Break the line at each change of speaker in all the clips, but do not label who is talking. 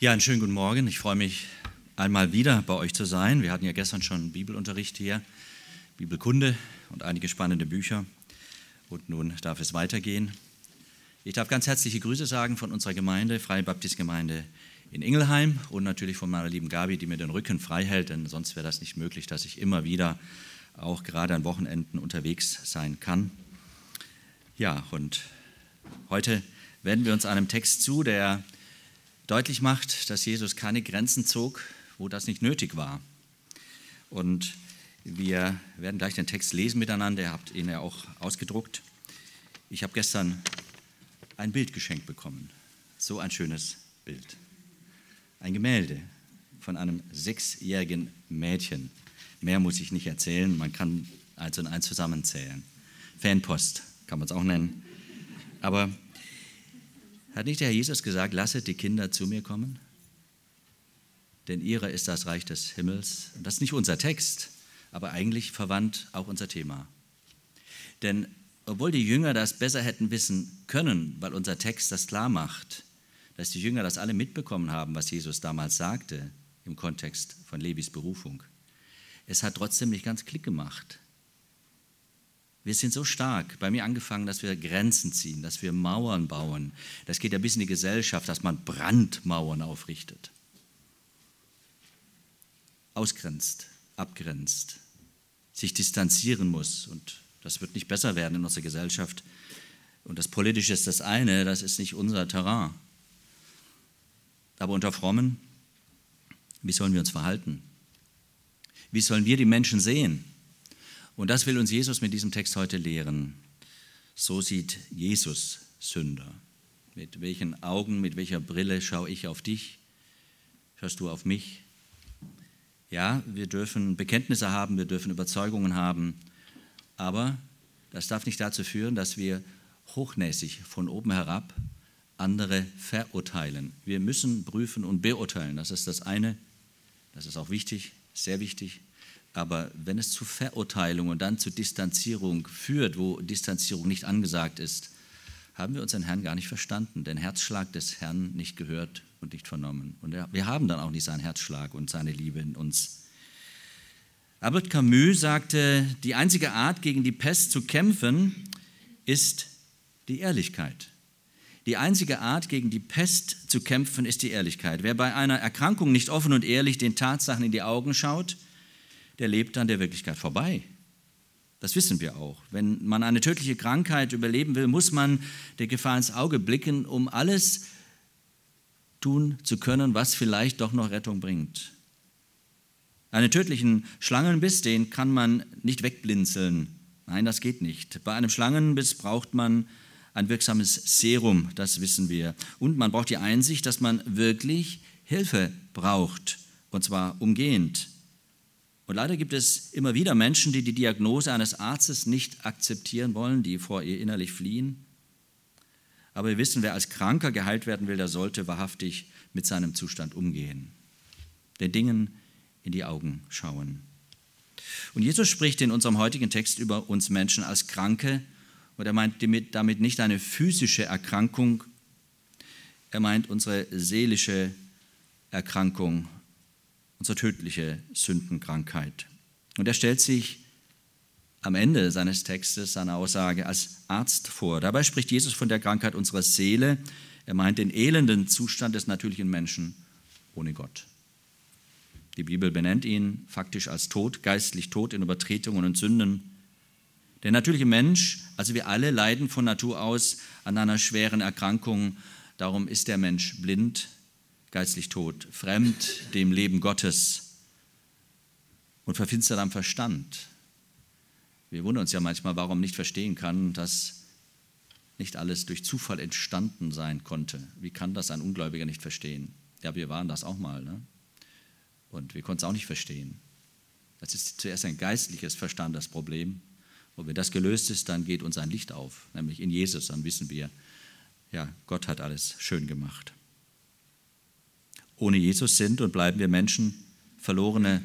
Ja, einen schönen guten Morgen. Ich freue mich, einmal wieder bei euch zu sein. Wir hatten ja gestern schon Bibelunterricht hier, Bibelkunde und einige spannende Bücher. Und nun darf es weitergehen. Ich darf ganz herzliche Grüße sagen von unserer Gemeinde, Freie Baptistgemeinde in Ingelheim und natürlich von meiner lieben Gabi, die mir den Rücken frei hält, denn sonst wäre das nicht möglich, dass ich immer wieder auch gerade an Wochenenden unterwegs sein kann. Ja, und heute wenden wir uns einem Text zu, der deutlich macht, dass Jesus keine Grenzen zog, wo das nicht nötig war. Und wir werden gleich den Text lesen miteinander. Ihr habt ihn ja auch ausgedruckt. Ich habe gestern ein Bild geschenkt bekommen. So ein schönes Bild. Ein Gemälde von einem sechsjährigen Mädchen. Mehr muss ich nicht erzählen. Man kann eins und eins zusammenzählen. Fanpost kann man es auch nennen. Aber hat nicht der Herr Jesus gesagt, lasset die Kinder zu mir kommen? Denn ihrer ist das Reich des Himmels. Das ist nicht unser Text, aber eigentlich verwandt auch unser Thema. Denn obwohl die Jünger das besser hätten wissen können, weil unser Text das klar macht, dass die Jünger das alle mitbekommen haben, was Jesus damals sagte im Kontext von Levis Berufung, es hat trotzdem nicht ganz Klick gemacht. Wir sind so stark, bei mir angefangen, dass wir Grenzen ziehen, dass wir Mauern bauen. Das geht ja bis in die Gesellschaft, dass man Brandmauern aufrichtet. Ausgrenzt, abgrenzt, sich distanzieren muss. Und das wird nicht besser werden in unserer Gesellschaft. Und das Politische ist das eine, das ist nicht unser Terrain. Aber unter Frommen, wie sollen wir uns verhalten? Wie sollen wir die Menschen sehen? Und das will uns Jesus mit diesem Text heute lehren. So sieht Jesus Sünder. Mit welchen Augen, mit welcher Brille schaue ich auf dich? Schaust du auf mich? Ja, wir dürfen Bekenntnisse haben, wir dürfen Überzeugungen haben, aber das darf nicht dazu führen, dass wir hochnäsig von oben herab andere verurteilen. Wir müssen prüfen und beurteilen. Das ist das eine. Das ist auch wichtig, sehr wichtig. Aber wenn es zu Verurteilung und dann zu Distanzierung führt, wo Distanzierung nicht angesagt ist, haben wir unseren Herrn gar nicht verstanden, den Herzschlag des Herrn nicht gehört und nicht vernommen. Und wir haben dann auch nicht seinen Herzschlag und seine Liebe in uns. Albert Camus sagte, die einzige Art, gegen die Pest zu kämpfen, ist die Ehrlichkeit. Die einzige Art, gegen die Pest zu kämpfen, ist die Ehrlichkeit. Wer bei einer Erkrankung nicht offen und ehrlich den Tatsachen in die Augen schaut, der lebt an der Wirklichkeit vorbei. Das wissen wir auch. Wenn man eine tödliche Krankheit überleben will, muss man der Gefahr ins Auge blicken, um alles tun zu können, was vielleicht doch noch Rettung bringt. Einen tödlichen Schlangenbiss, den kann man nicht wegblinzeln. Nein, das geht nicht. Bei einem Schlangenbiss braucht man ein wirksames Serum, das wissen wir. Und man braucht die Einsicht, dass man wirklich Hilfe braucht, und zwar umgehend. Und leider gibt es immer wieder Menschen, die die Diagnose eines Arztes nicht akzeptieren wollen, die vor ihr innerlich fliehen. Aber wir wissen, wer als Kranker geheilt werden will, der sollte wahrhaftig mit seinem Zustand umgehen, den Dingen in die Augen schauen. Und Jesus spricht in unserem heutigen Text über uns Menschen als Kranke und er meint damit nicht eine physische Erkrankung, er meint unsere seelische Erkrankung unsere tödliche Sündenkrankheit. Und er stellt sich am Ende seines Textes, seiner Aussage, als Arzt vor. Dabei spricht Jesus von der Krankheit unserer Seele. Er meint den elenden Zustand des natürlichen Menschen ohne Gott. Die Bibel benennt ihn faktisch als tot, geistlich tot in Übertretungen und Sünden. Der natürliche Mensch, also wir alle, leiden von Natur aus an einer schweren Erkrankung. Darum ist der Mensch blind, geistlich tot, fremd dem Leben Gottes und verfinstert am Verstand. Wir wundern uns ja manchmal, warum nicht verstehen kann, dass nicht alles durch Zufall entstanden sein konnte. Wie kann das ein Ungläubiger nicht verstehen? Ja, wir waren das auch mal. Ne? Und wir konnten es auch nicht verstehen. Das ist zuerst ein geistliches Verstand, das Problem. Und wenn das gelöst ist, dann geht uns ein Licht auf, nämlich in Jesus. Dann wissen wir, ja, Gott hat alles schön gemacht ohne Jesus sind und bleiben wir Menschen, verlorene,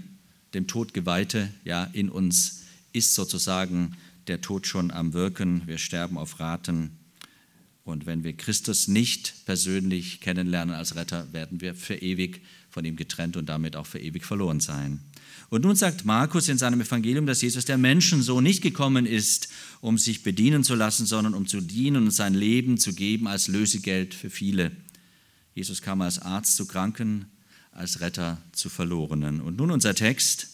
dem Tod geweihte, ja, in uns ist sozusagen der Tod schon am Wirken, wir sterben auf Raten Und wenn wir Christus nicht persönlich kennenlernen als Retter, werden wir für ewig von ihm getrennt und damit auch für ewig verloren sein. Und nun sagt Markus in seinem Evangelium, dass Jesus der Menschensohn nicht gekommen ist, um sich bedienen zu lassen, sondern um zu dienen und sein Leben zu geben als Lösegeld für viele. Jesus kam als Arzt zu Kranken, als Retter zu Verlorenen. Und nun unser Text,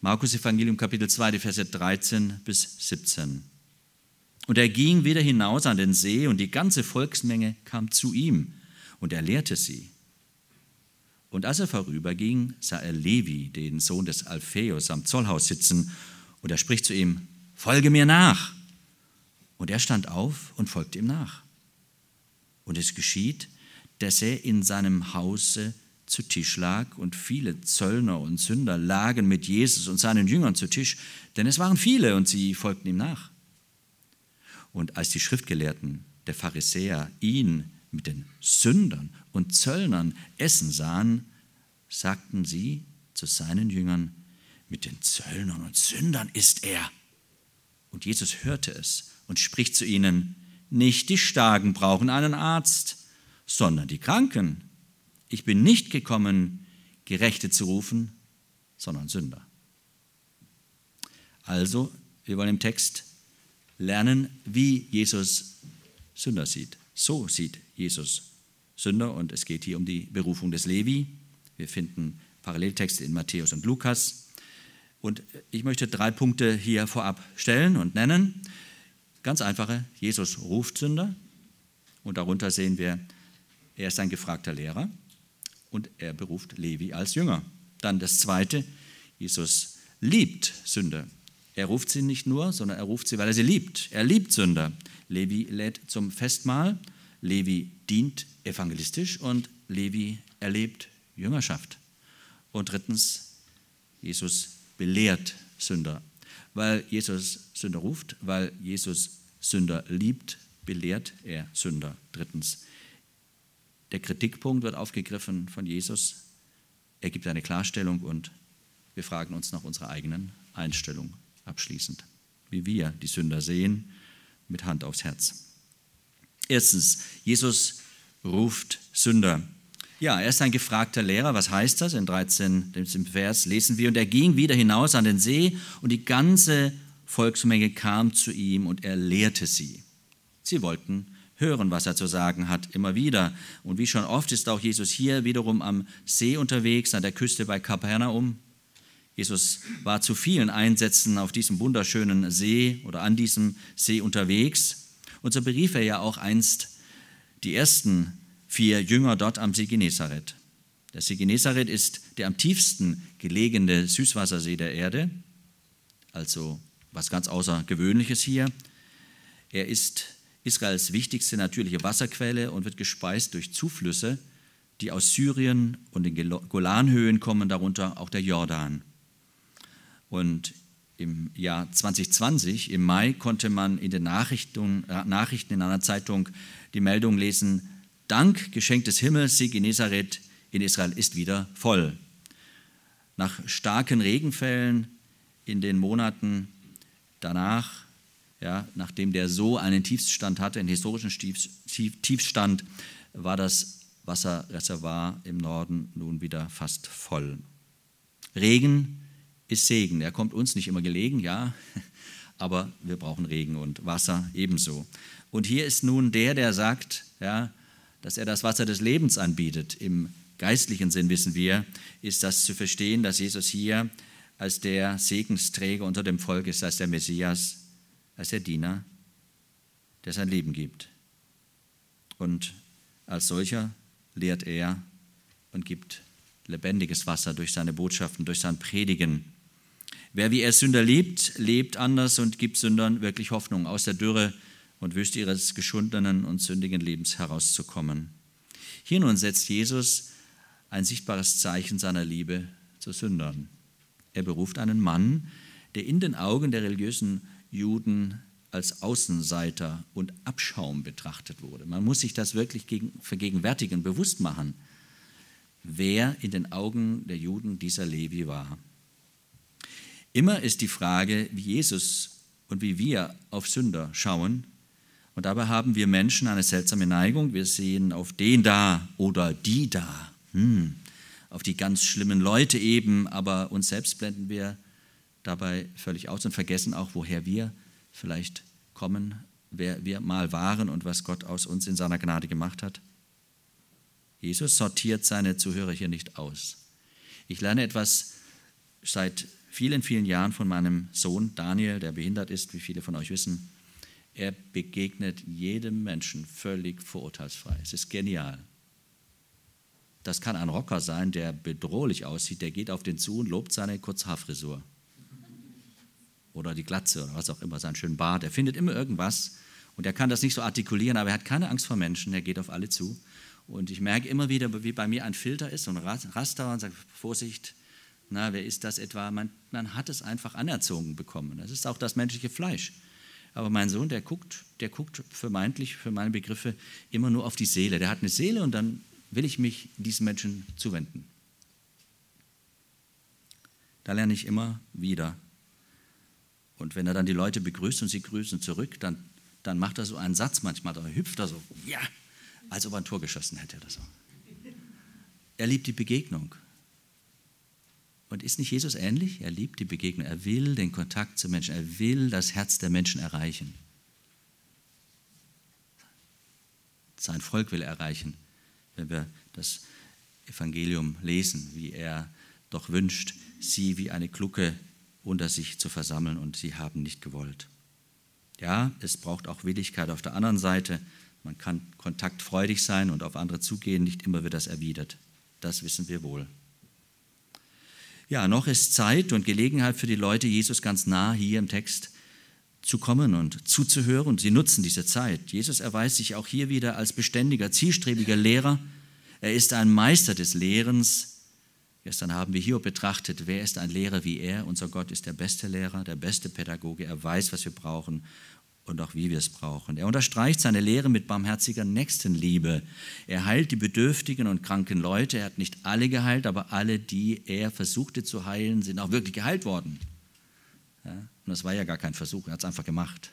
Markus Evangelium Kapitel 2, die Verse 13 bis 17. Und er ging wieder hinaus an den See und die ganze Volksmenge kam zu ihm und er lehrte sie. Und als er vorüberging, sah er Levi, den Sohn des Alpheus, am Zollhaus sitzen und er spricht zu ihm, folge mir nach. Und er stand auf und folgte ihm nach. Und es geschieht, dass er in seinem Hause zu Tisch lag und viele Zöllner und Sünder lagen mit Jesus und seinen Jüngern zu Tisch, denn es waren viele und sie folgten ihm nach. Und als die Schriftgelehrten, der Pharisäer, ihn mit den Sündern und Zöllnern essen sahen, sagten sie zu seinen Jüngern, mit den Zöllnern und Sündern ist er. Und Jesus hörte es und spricht zu ihnen, nicht die Starken brauchen einen Arzt, sondern die Kranken. Ich bin nicht gekommen, Gerechte zu rufen, sondern Sünder. Also, wir wollen im Text lernen, wie Jesus Sünder sieht. So sieht Jesus Sünder und es geht hier um die Berufung des Levi. Wir finden Paralleltexte in Matthäus und Lukas. Und ich möchte drei Punkte hier vorab stellen und nennen. Ganz einfache, Jesus ruft Sünder und darunter sehen wir, er ist ein gefragter Lehrer und er beruft Levi als Jünger. Dann das zweite, Jesus liebt Sünder. Er ruft sie nicht nur, sondern er ruft sie, weil er sie liebt. Er liebt Sünder. Levi lädt zum Festmahl, Levi dient evangelistisch und Levi erlebt Jüngerschaft. Und drittens, Jesus belehrt Sünder. Weil Jesus Sünder ruft, weil Jesus Sünder liebt, belehrt er Sünder. Drittens, der Kritikpunkt wird aufgegriffen von Jesus. Er gibt eine Klarstellung und wir fragen uns nach unserer eigenen Einstellung abschließend, wie wir die Sünder sehen, mit Hand aufs Herz. Erstens, Jesus ruft Sünder. Ja, er ist ein gefragter Lehrer. Was heißt das? In 13. Dem Vers lesen wir, und er ging wieder hinaus an den See und die ganze Volksmenge kam zu ihm und er lehrte sie. Sie wollten hören, was er zu sagen hat, immer wieder. Und wie schon oft ist auch Jesus hier wiederum am See unterwegs, an der Küste bei Kapernaum. Jesus war zu vielen Einsätzen auf diesem wunderschönen See oder an diesem See unterwegs. Und so berief er ja auch einst die ersten vier Jünger dort am See Genezareth. Der See Genezareth ist der am tiefsten gelegene Süßwassersee der Erde, also was ganz Außergewöhnliches hier. Er ist Israels wichtigste natürliche Wasserquelle und wird gespeist durch Zuflüsse, die aus Syrien und den Golanhöhen kommen, darunter auch der Jordan. Und im Jahr 2020, im Mai, konnte man in den Nachrichten, äh, Nachrichten in einer Zeitung die Meldung lesen, Dank Geschenk des Himmels, Sie Genezareth in Israel ist wieder voll. Nach starken Regenfällen in den Monaten danach ja, nachdem der so einen Tiefstand hatte, einen historischen Tiefstand, war das Wasserreservoir im Norden nun wieder fast voll. Regen ist Segen. Er kommt uns nicht immer gelegen, ja, aber wir brauchen Regen und Wasser ebenso. Und hier ist nun der, der sagt, ja, dass er das Wasser des Lebens anbietet. Im geistlichen Sinn wissen wir, ist das zu verstehen, dass Jesus hier als der Segensträger unter dem Volk ist, als der Messias als der Diener, der sein Leben gibt. Und als solcher lehrt er und gibt lebendiges Wasser durch seine Botschaften, durch sein Predigen. Wer wie er Sünder liebt, lebt anders und gibt Sündern wirklich Hoffnung, aus der Dürre und Wüste ihres geschundenen und sündigen Lebens herauszukommen. Hier nun setzt Jesus ein sichtbares Zeichen seiner Liebe zu Sündern. Er beruft einen Mann, der in den Augen der religiösen Juden als Außenseiter und Abschaum betrachtet wurde. Man muss sich das wirklich vergegenwärtigen, bewusst machen, wer in den Augen der Juden dieser Levi war. Immer ist die Frage, wie Jesus und wie wir auf Sünder schauen, Und dabei haben wir Menschen eine seltsame Neigung. Wir sehen auf den da oder die da, hm, auf die ganz schlimmen Leute eben, aber uns selbst blenden wir dabei völlig aus und vergessen auch, woher wir vielleicht kommen, wer wir mal waren und was Gott aus uns in seiner Gnade gemacht hat. Jesus sortiert seine Zuhörer hier nicht aus. Ich lerne etwas seit vielen, vielen Jahren von meinem Sohn Daniel, der behindert ist, wie viele von euch wissen. Er begegnet jedem Menschen völlig vorurteilsfrei. Es ist genial. Das kann ein Rocker sein, der bedrohlich aussieht, der geht auf den zu und lobt seine Kurzhaarfrisur. Oder die Glatze oder was auch immer, seinen schönen Bart. Er findet immer irgendwas und er kann das nicht so artikulieren, aber er hat keine Angst vor Menschen, er geht auf alle zu. Und ich merke immer wieder, wie bei mir ein Filter ist, so ein Raster und sagt, Vorsicht, na, wer ist das etwa? Man, man hat es einfach anerzogen bekommen. Das ist auch das menschliche Fleisch. Aber mein Sohn, der guckt, der guckt vermeintlich für meine Begriffe immer nur auf die Seele. Der hat eine Seele und dann will ich mich diesen Menschen zuwenden. Da lerne ich immer wieder. Und wenn er dann die Leute begrüßt und sie grüßen zurück, dann, dann macht er so einen Satz manchmal, da hüpft er so, ja, als ob er ein Tor geschossen hätte oder so. Er liebt die Begegnung. Und ist nicht Jesus ähnlich? Er liebt die Begegnung. Er will den Kontakt zu Menschen. Er will das Herz der Menschen erreichen. Sein Volk will er erreichen, wenn wir das Evangelium lesen, wie er doch wünscht, sie wie eine Glucke unter sich zu versammeln und sie haben nicht gewollt. Ja, es braucht auch Willigkeit auf der anderen Seite. Man kann kontaktfreudig sein und auf andere zugehen, nicht immer wird das erwidert. Das wissen wir wohl. Ja, noch ist Zeit und Gelegenheit für die Leute, Jesus ganz nah hier im Text zu kommen und zuzuhören. Sie nutzen diese Zeit. Jesus erweist sich auch hier wieder als beständiger, zielstrebiger Lehrer. Er ist ein Meister des Lehrens. Gestern haben wir hier betrachtet, wer ist ein Lehrer wie er? Unser Gott ist der beste Lehrer, der beste Pädagoge. Er weiß, was wir brauchen und auch wie wir es brauchen. Er unterstreicht seine Lehre mit barmherziger Nächstenliebe. Er heilt die bedürftigen und kranken Leute. Er hat nicht alle geheilt, aber alle, die er versuchte zu heilen, sind auch wirklich geheilt worden. Ja? Und das war ja gar kein Versuch, er hat es einfach gemacht.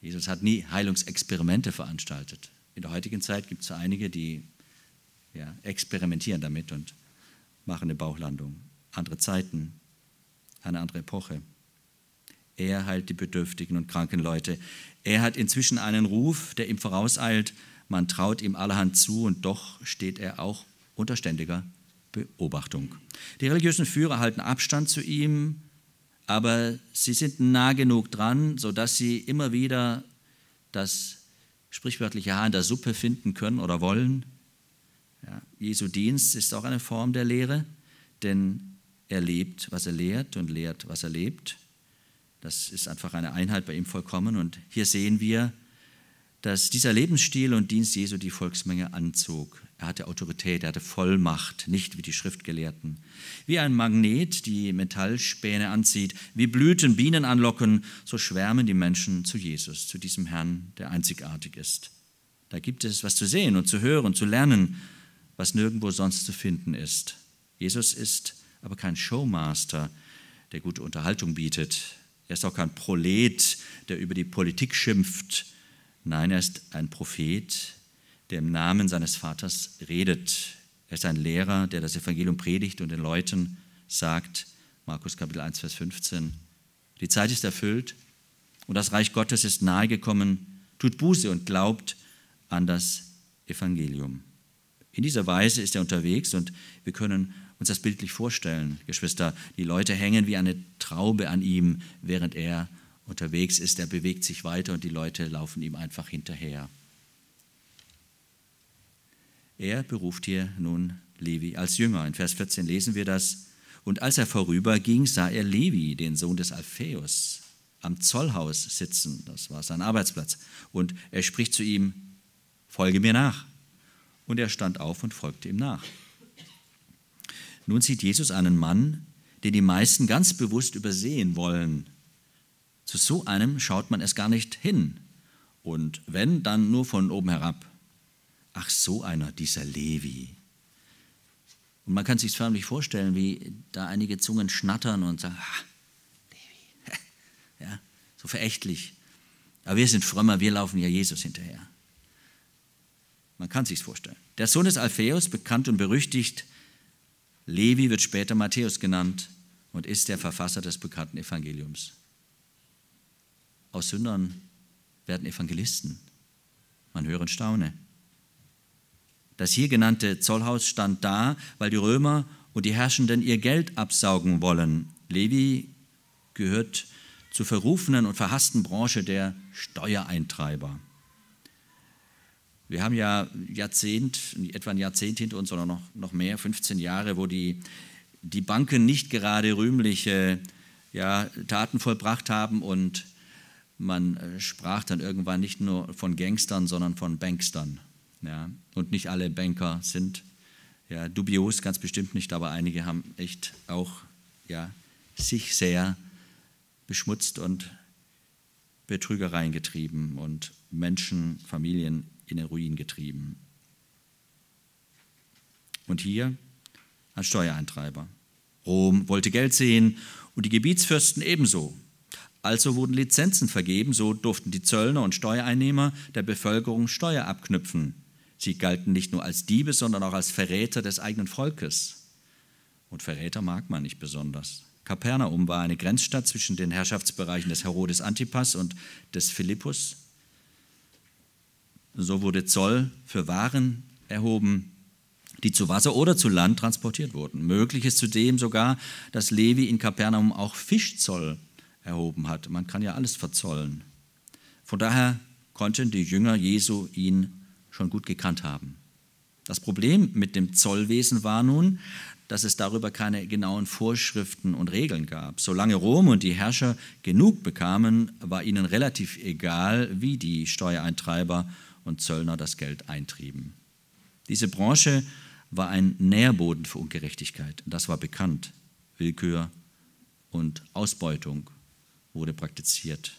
Jesus hat nie Heilungsexperimente veranstaltet. In der heutigen Zeit gibt es einige, die ja, experimentieren damit und machen eine Bauchlandung. Andere Zeiten, eine andere Epoche. Er heilt die bedürftigen und kranken Leute. Er hat inzwischen einen Ruf, der ihm vorauseilt. Man traut ihm allerhand zu und doch steht er auch unter ständiger Beobachtung. Die religiösen Führer halten Abstand zu ihm, aber sie sind nah genug dran, sodass sie immer wieder das sprichwörtliche Haar in der Suppe finden können oder wollen. Ja, Jesu Dienst ist auch eine Form der Lehre, denn er lebt, was er lehrt und lehrt, was er lebt. Das ist einfach eine Einheit bei ihm vollkommen. Und hier sehen wir, dass dieser Lebensstil und Dienst Jesu die Volksmenge anzog. Er hatte Autorität, er hatte Vollmacht, nicht wie die Schriftgelehrten. Wie ein Magnet die Metallspäne anzieht, wie Blüten Bienen anlocken, so schwärmen die Menschen zu Jesus, zu diesem Herrn, der einzigartig ist. Da gibt es was zu sehen und zu hören, zu lernen, was nirgendwo sonst zu finden ist. Jesus ist aber kein Showmaster, der gute Unterhaltung bietet. Er ist auch kein Prolet, der über die Politik schimpft. Nein, er ist ein Prophet, der im Namen seines Vaters redet. Er ist ein Lehrer, der das Evangelium predigt und den Leuten sagt, Markus Kapitel 1, Vers 15, die Zeit ist erfüllt und das Reich Gottes ist nahegekommen. Tut Buße und glaubt an das Evangelium. In dieser Weise ist er unterwegs und wir können uns das bildlich vorstellen, Geschwister. Die Leute hängen wie eine Traube an ihm, während er unterwegs ist. Er bewegt sich weiter und die Leute laufen ihm einfach hinterher. Er beruft hier nun Levi als Jünger. In Vers 14 lesen wir das. Und als er vorüberging, sah er Levi, den Sohn des Alpheus, am Zollhaus sitzen. Das war sein Arbeitsplatz. Und er spricht zu ihm, folge mir nach. Und er stand auf und folgte ihm nach. Nun sieht Jesus einen Mann, den die meisten ganz bewusst übersehen wollen. Zu so einem schaut man es gar nicht hin. Und wenn, dann nur von oben herab. Ach, so einer, dieser Levi. Und man kann sich förmlich vorstellen, wie da einige Zungen schnattern und sagen, ah, Levi, ja, so verächtlich. Aber wir sind frömmer, wir laufen ja Jesus hinterher. Man kann sich's vorstellen. Der Sohn des Alpheus, bekannt und berüchtigt, Levi wird später Matthäus genannt und ist der Verfasser des bekannten Evangeliums. Aus Sündern werden Evangelisten. Man höre und staune. Das hier genannte Zollhaus stand da, weil die Römer und die Herrschenden ihr Geld absaugen wollen. Levi gehört zur verrufenen und verhassten Branche der Steuereintreiber. Wir haben ja Jahrzehnt, etwa ein Jahrzehnt hinter uns oder noch, noch mehr, 15 Jahre, wo die, die Banken nicht gerade rühmliche ja, Taten vollbracht haben und man äh, sprach dann irgendwann nicht nur von Gangstern, sondern von Bankstern. Ja. Und nicht alle Banker sind ja, dubios, ganz bestimmt nicht, aber einige haben echt auch ja, sich sehr beschmutzt und Betrügereien getrieben und Menschen, Familien in den Ruin getrieben. Und hier ein Steuereintreiber. Rom wollte Geld sehen und die Gebietsfürsten ebenso. Also wurden Lizenzen vergeben, so durften die Zöllner und Steuereinnehmer der Bevölkerung Steuer abknüpfen. Sie galten nicht nur als Diebe, sondern auch als Verräter des eigenen Volkes. Und Verräter mag man nicht besonders. Kapernaum war eine Grenzstadt zwischen den Herrschaftsbereichen des Herodes Antipas und des Philippus. So wurde Zoll für Waren erhoben, die zu Wasser oder zu Land transportiert wurden. Möglich ist zudem sogar, dass Levi in Kapernaum auch Fischzoll erhoben hat. Man kann ja alles verzollen. Von daher konnten die Jünger Jesu ihn schon gut gekannt haben. Das Problem mit dem Zollwesen war nun, dass es darüber keine genauen Vorschriften und Regeln gab. Solange Rom und die Herrscher genug bekamen, war ihnen relativ egal, wie die Steuereintreiber und Zöllner das Geld eintrieben. Diese Branche war ein Nährboden für Ungerechtigkeit. Das war bekannt. Willkür und Ausbeutung wurde praktiziert.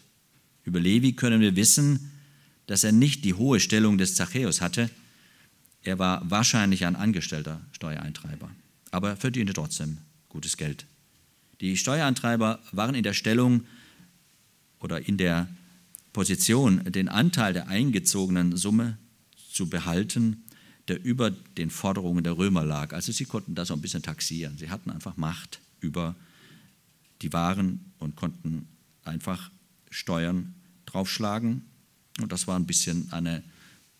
Über Levi können wir wissen, dass er nicht die hohe Stellung des Zachäus hatte. Er war wahrscheinlich ein angestellter Steuereintreiber, aber verdiente trotzdem gutes Geld. Die Steuereintreiber waren in der Stellung oder in der Position, den Anteil der eingezogenen Summe zu behalten, der über den Forderungen der Römer lag. Also sie konnten das so ein bisschen taxieren. Sie hatten einfach Macht über die Waren und konnten einfach Steuern draufschlagen. Und das war ein bisschen eine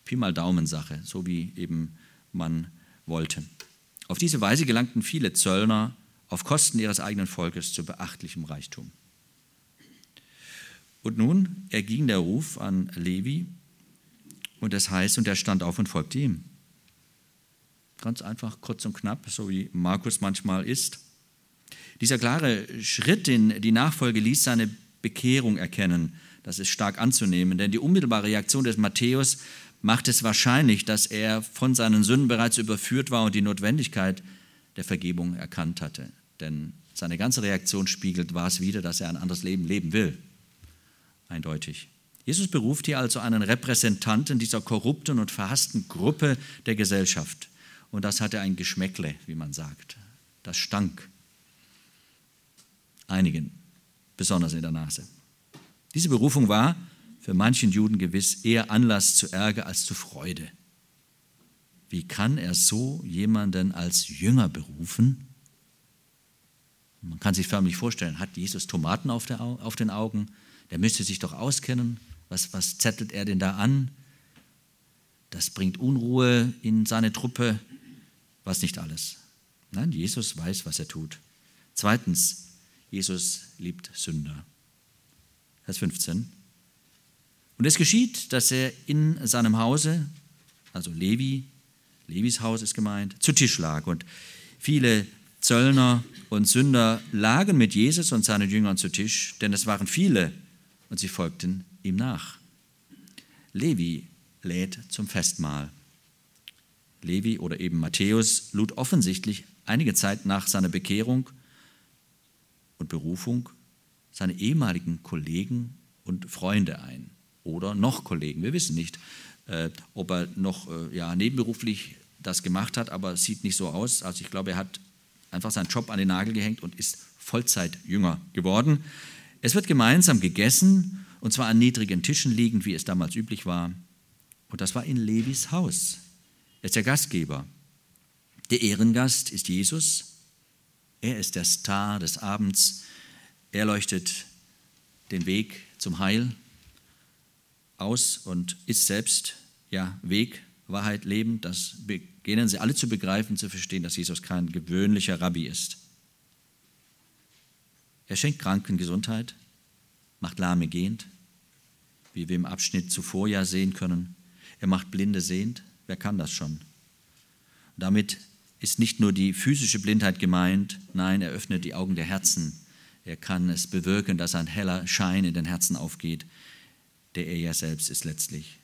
Pi mal Daumen-Sache, so wie eben man wollte. Auf diese Weise gelangten viele Zöllner auf Kosten ihres eigenen Volkes zu beachtlichem Reichtum. Und nun erging der Ruf an Levi und es heißt, und er stand auf und folgte ihm. Ganz einfach, kurz und knapp, so wie Markus manchmal ist. Dieser klare Schritt in die Nachfolge ließ seine Bekehrung erkennen. Das ist stark anzunehmen, denn die unmittelbare Reaktion des Matthäus macht es wahrscheinlich, dass er von seinen Sünden bereits überführt war und die Notwendigkeit der Vergebung erkannt hatte. Denn seine ganze Reaktion spiegelt war es wieder, dass er ein anderes Leben leben will. Eindeutig. Jesus beruft hier also einen Repräsentanten dieser korrupten und verhassten Gruppe der Gesellschaft. Und das hatte ein Geschmäckle, wie man sagt. Das stank. Einigen besonders in der Nase. Diese Berufung war für manchen Juden gewiss eher Anlass zu Ärger als zu Freude. Wie kann er so jemanden als Jünger berufen? Man kann sich förmlich vorstellen, hat Jesus Tomaten auf, der, auf den Augen? Der müsste sich doch auskennen. Was, was zettelt er denn da an? Das bringt Unruhe in seine Truppe. Was nicht alles. Nein, Jesus weiß, was er tut. Zweitens, Jesus liebt Sünder. Vers 15. Und es geschieht, dass er in seinem Hause, also Levi, Levis Haus ist gemeint, zu Tisch lag. Und viele Zöllner und Sünder lagen mit Jesus und seinen Jüngern zu Tisch, denn es waren viele und sie folgten ihm nach. Levi lädt zum Festmahl. Levi oder eben Matthäus lud offensichtlich einige Zeit nach seiner Bekehrung und Berufung seine ehemaligen Kollegen und Freunde ein oder noch Kollegen. Wir wissen nicht, äh, ob er noch äh, ja, nebenberuflich das gemacht hat, aber es sieht nicht so aus. Also ich glaube, er hat einfach seinen Job an den Nagel gehängt und ist Vollzeitjünger geworden. Es wird gemeinsam gegessen und zwar an niedrigen Tischen liegend, wie es damals üblich war. Und das war in Levis Haus. Er ist der Gastgeber. Der Ehrengast ist Jesus. Er ist der Star des Abends. Er leuchtet den Weg zum Heil aus und ist selbst ja, Weg, Wahrheit, Leben. Das beginnen sie alle zu begreifen, zu verstehen, dass Jesus kein gewöhnlicher Rabbi ist. Er schenkt Kranken Gesundheit, macht Lahme gehend, wie wir im Abschnitt zuvor ja sehen können. Er macht Blinde sehend. Wer kann das schon? Damit ist nicht nur die physische Blindheit gemeint, nein, er öffnet die Augen der Herzen. Er kann es bewirken, dass ein heller Schein in den Herzen aufgeht, der er ja selbst ist letztlich,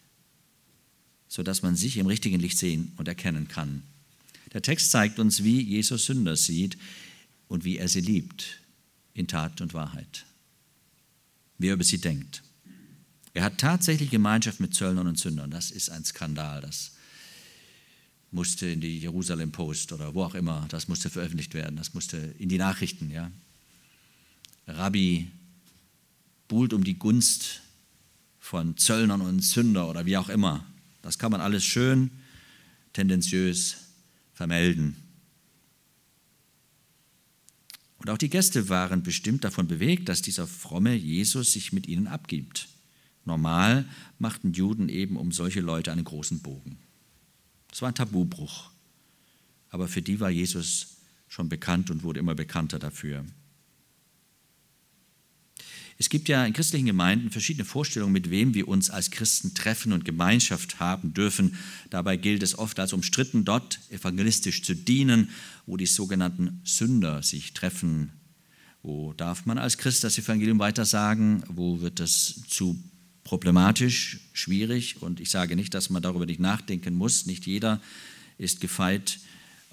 sodass man sich im richtigen Licht sehen und erkennen kann. Der Text zeigt uns, wie Jesus Sünder sieht und wie er sie liebt, in Tat und Wahrheit, wie er über sie denkt. Er hat tatsächlich Gemeinschaft mit Zöllnern und Sündern. Das ist ein Skandal. Das musste in die Jerusalem Post oder wo auch immer, das musste veröffentlicht werden, das musste in die Nachrichten. Ja. Rabbi buhlt um die Gunst von Zöllnern und Sünder oder wie auch immer. Das kann man alles schön tendenziös vermelden. Und auch die Gäste waren bestimmt davon bewegt, dass dieser fromme Jesus sich mit ihnen abgibt. Normal machten Juden eben um solche Leute einen großen Bogen. Es war ein Tabubruch. Aber für die war Jesus schon bekannt und wurde immer bekannter dafür. Es gibt ja in christlichen Gemeinden verschiedene Vorstellungen, mit wem wir uns als Christen treffen und Gemeinschaft haben dürfen. Dabei gilt es oft als umstritten, dort evangelistisch zu dienen, wo die sogenannten Sünder sich treffen. Wo darf man als Christ das Evangelium weitersagen? Wo wird es zu problematisch, schwierig und ich sage nicht, dass man darüber nicht nachdenken muss. Nicht jeder ist gefeit,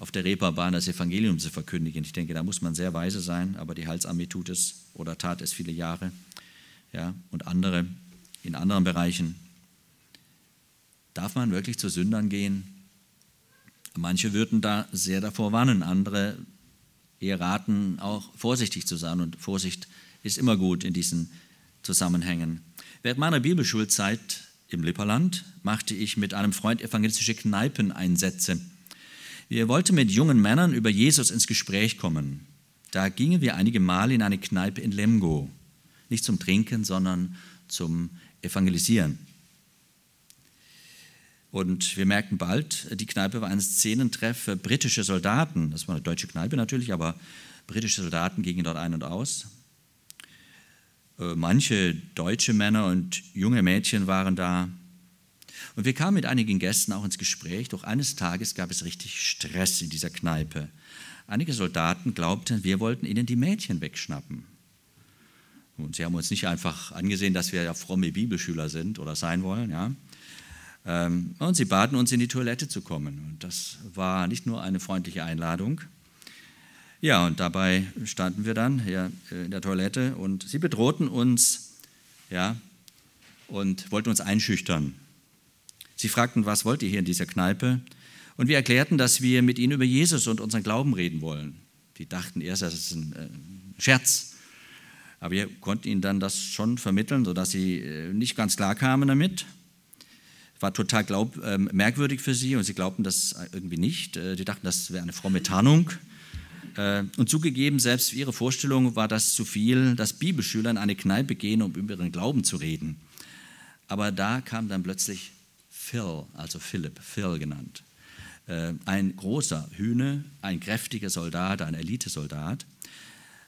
auf der Reeperbahn das Evangelium zu verkündigen. Ich denke, da muss man sehr weise sein, aber die Heilsarmee tut es oder tat es viele Jahre. Ja, und andere in anderen Bereichen. Darf man wirklich zu Sündern gehen? Manche würden da sehr davor warnen, andere eher raten, auch vorsichtig zu sein. Und Vorsicht ist immer gut in diesen Zusammenhängen. Während meiner Bibelschulzeit im Lipperland machte ich mit einem Freund evangelistische Kneipeneinsätze. Wir wollten mit jungen Männern über Jesus ins Gespräch kommen. Da gingen wir einige Mal in eine Kneipe in Lemgo. Nicht zum Trinken, sondern zum Evangelisieren. Und wir merkten bald, die Kneipe war ein Szenentreff für britische Soldaten. Das war eine deutsche Kneipe natürlich, aber britische Soldaten gingen dort ein und aus. Äh, manche deutsche Männer und junge Mädchen waren da. Und wir kamen mit einigen Gästen auch ins Gespräch, doch eines Tages gab es richtig Stress in dieser Kneipe. Einige Soldaten glaubten, wir wollten ihnen die Mädchen wegschnappen. Und sie haben uns nicht einfach angesehen, dass wir ja fromme Bibelschüler sind oder sein wollen, ja. Ähm, und sie baten uns, in die Toilette zu kommen. Und das war nicht nur eine freundliche Einladung, ja, und dabei standen wir dann hier äh, in der Toilette und sie bedrohten uns ja, und wollten uns einschüchtern. Sie fragten, was wollt ihr hier in dieser Kneipe? Und wir erklärten, dass wir mit ihnen über Jesus und unseren Glauben reden wollen. Die dachten erst, das ist ein äh, Scherz. Aber wir konnten ihnen dann das schon vermitteln, sodass sie äh, nicht ganz klar kamen damit. War total glaub, äh, merkwürdig für sie und sie glaubten das irgendwie nicht. Äh, die dachten, das wäre eine fromme Tarnung. Äh, und zugegeben, selbst für ihre Vorstellung war das zu viel, dass Bibelschüler in eine Kneipe gehen, um über ihren Glauben zu reden. Aber da kam dann plötzlich Phil, also Philipp, Phil genannt. Äh, ein großer Hühne, ein kräftiger Soldat, ein Elitesoldat.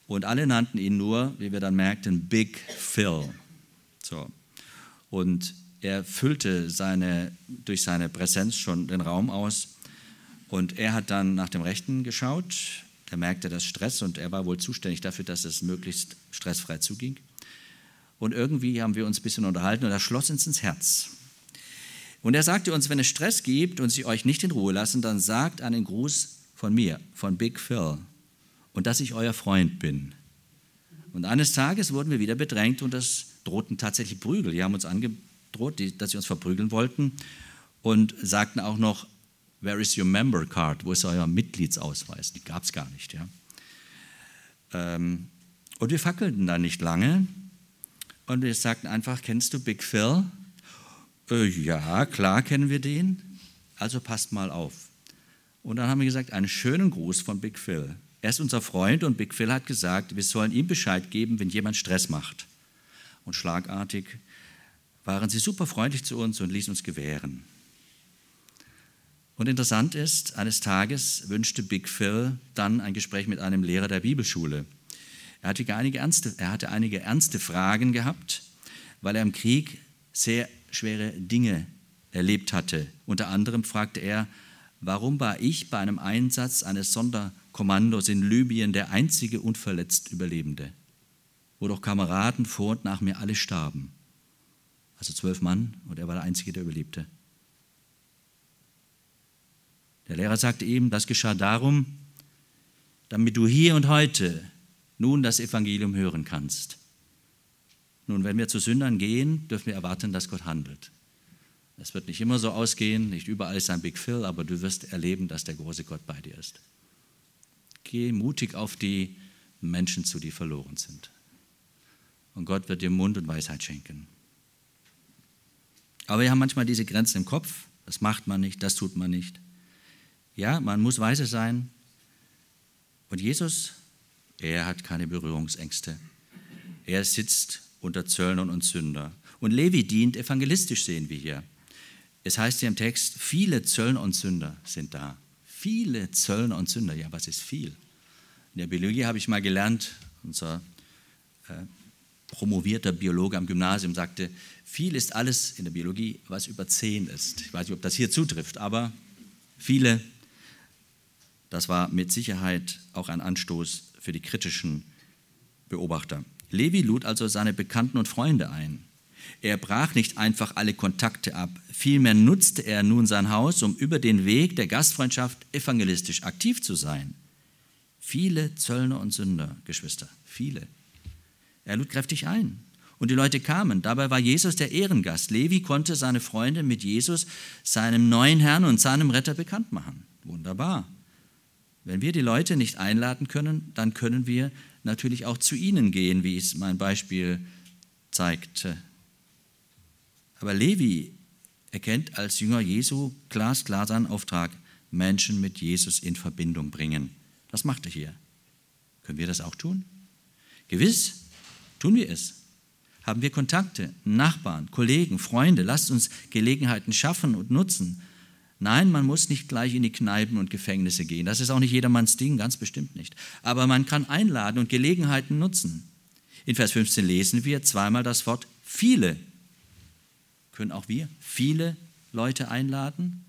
Und alle nannten ihn nur, wie wir dann merkten, Big Phil. So. Und er füllte seine, durch seine Präsenz schon den Raum aus. Und er hat dann nach dem Rechten geschaut, er merkte das Stress und er war wohl zuständig dafür, dass es möglichst stressfrei zuging. Und irgendwie haben wir uns ein bisschen unterhalten und er schloss uns ins Herz. Und er sagte uns, wenn es Stress gibt und sie euch nicht in Ruhe lassen, dann sagt einen Gruß von mir, von Big Phil, und dass ich euer Freund bin. Und eines Tages wurden wir wieder bedrängt und es drohten tatsächlich Prügel. Die haben uns angedroht, dass sie uns verprügeln wollten und sagten auch noch, Where is your member card? Wo ist euer Mitgliedsausweis? Die gab es gar nicht. Ja? Ähm, und wir fackelten da nicht lange. Und wir sagten einfach, kennst du Big Phil? Äh, ja, klar kennen wir den. Also passt mal auf. Und dann haben wir gesagt, einen schönen Gruß von Big Phil. Er ist unser Freund und Big Phil hat gesagt, wir sollen ihm Bescheid geben, wenn jemand Stress macht. Und schlagartig waren sie super freundlich zu uns und ließen uns gewähren. Und interessant ist, eines Tages wünschte Big Phil dann ein Gespräch mit einem Lehrer der Bibelschule. Er hatte einige ernste, er hatte einige ernste Fragen gehabt, weil er im Krieg sehr schwere Dinge erlebt hatte. Unter anderem fragte er, warum war ich bei einem Einsatz eines Sonderkommandos in Libyen der einzige unverletzt Überlebende, wo doch Kameraden vor und nach mir alle starben. Also zwölf Mann und er war der Einzige, der überlebte. Der Lehrer sagte ihm, das geschah darum, damit du hier und heute nun das Evangelium hören kannst. Nun, wenn wir zu Sündern gehen, dürfen wir erwarten, dass Gott handelt. Es wird nicht immer so ausgehen, nicht überall ist ein Big Phil, aber du wirst erleben, dass der große Gott bei dir ist. Geh mutig auf die Menschen zu, die verloren sind. Und Gott wird dir Mund und Weisheit schenken. Aber wir haben manchmal diese Grenzen im Kopf. Das macht man nicht, das tut man nicht. Ja, man muss weise sein. Und Jesus, er hat keine Berührungsängste. Er sitzt unter Zöllnern und Sünder. Und Levi dient evangelistisch, sehen wir hier. Es heißt hier im Text, viele Zöllner und Sünder sind da. Viele Zöllner und Sünder. Ja, was ist viel? In der Biologie habe ich mal gelernt, unser äh, promovierter Biologe am Gymnasium sagte, viel ist alles in der Biologie, was über zehn ist. Ich weiß nicht, ob das hier zutrifft, aber viele das war mit Sicherheit auch ein Anstoß für die kritischen Beobachter. Levi lud also seine Bekannten und Freunde ein. Er brach nicht einfach alle Kontakte ab, vielmehr nutzte er nun sein Haus, um über den Weg der Gastfreundschaft evangelistisch aktiv zu sein. Viele Zöllner und Sünder, Geschwister, viele. Er lud kräftig ein. Und die Leute kamen. Dabei war Jesus der Ehrengast. Levi konnte seine Freunde mit Jesus, seinem neuen Herrn und seinem Retter bekannt machen. Wunderbar. Wenn wir die Leute nicht einladen können, dann können wir natürlich auch zu ihnen gehen, wie es mein Beispiel zeigte. Aber Levi erkennt als Jünger Jesu glasklar seinen Auftrag, Menschen mit Jesus in Verbindung bringen. Das macht er hier. Können wir das auch tun? Gewiss tun wir es. Haben wir Kontakte, Nachbarn, Kollegen, Freunde, lasst uns Gelegenheiten schaffen und nutzen, Nein, man muss nicht gleich in die Kneipen und Gefängnisse gehen. Das ist auch nicht jedermanns Ding, ganz bestimmt nicht. Aber man kann einladen und Gelegenheiten nutzen. In Vers 15 lesen wir zweimal das Wort viele. Können auch wir viele Leute einladen?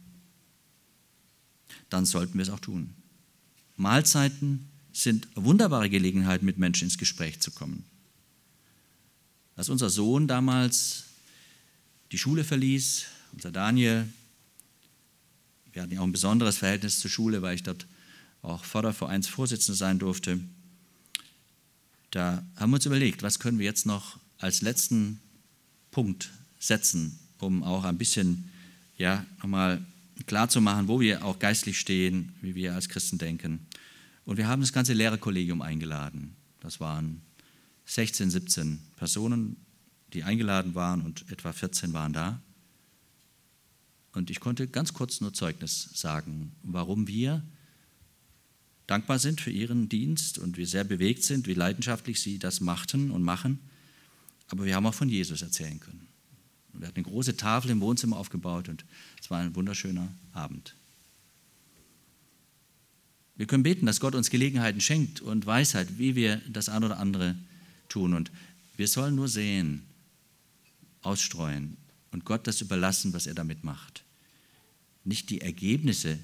Dann sollten wir es auch tun. Mahlzeiten sind wunderbare Gelegenheiten, mit Menschen ins Gespräch zu kommen. Als unser Sohn damals die Schule verließ, unser Daniel, wir hatten ja auch ein besonderes Verhältnis zur Schule, weil ich dort auch Fördervereinsvorsitzender sein durfte. Da haben wir uns überlegt, was können wir jetzt noch als letzten Punkt setzen, um auch ein bisschen ja, nochmal klarzumachen, wo wir auch geistlich stehen, wie wir als Christen denken. Und wir haben das ganze Lehrerkollegium eingeladen. Das waren 16, 17 Personen, die eingeladen waren und etwa 14 waren da. Und ich konnte ganz kurz nur Zeugnis sagen, warum wir dankbar sind für ihren Dienst und wir sehr bewegt sind, wie leidenschaftlich sie das machten und machen. Aber wir haben auch von Jesus erzählen können. Wir hatten eine große Tafel im Wohnzimmer aufgebaut und es war ein wunderschöner Abend. Wir können beten, dass Gott uns Gelegenheiten schenkt und Weisheit, wie wir das eine oder andere tun. Und wir sollen nur sehen, ausstreuen und Gott das überlassen, was er damit macht nicht die Ergebnisse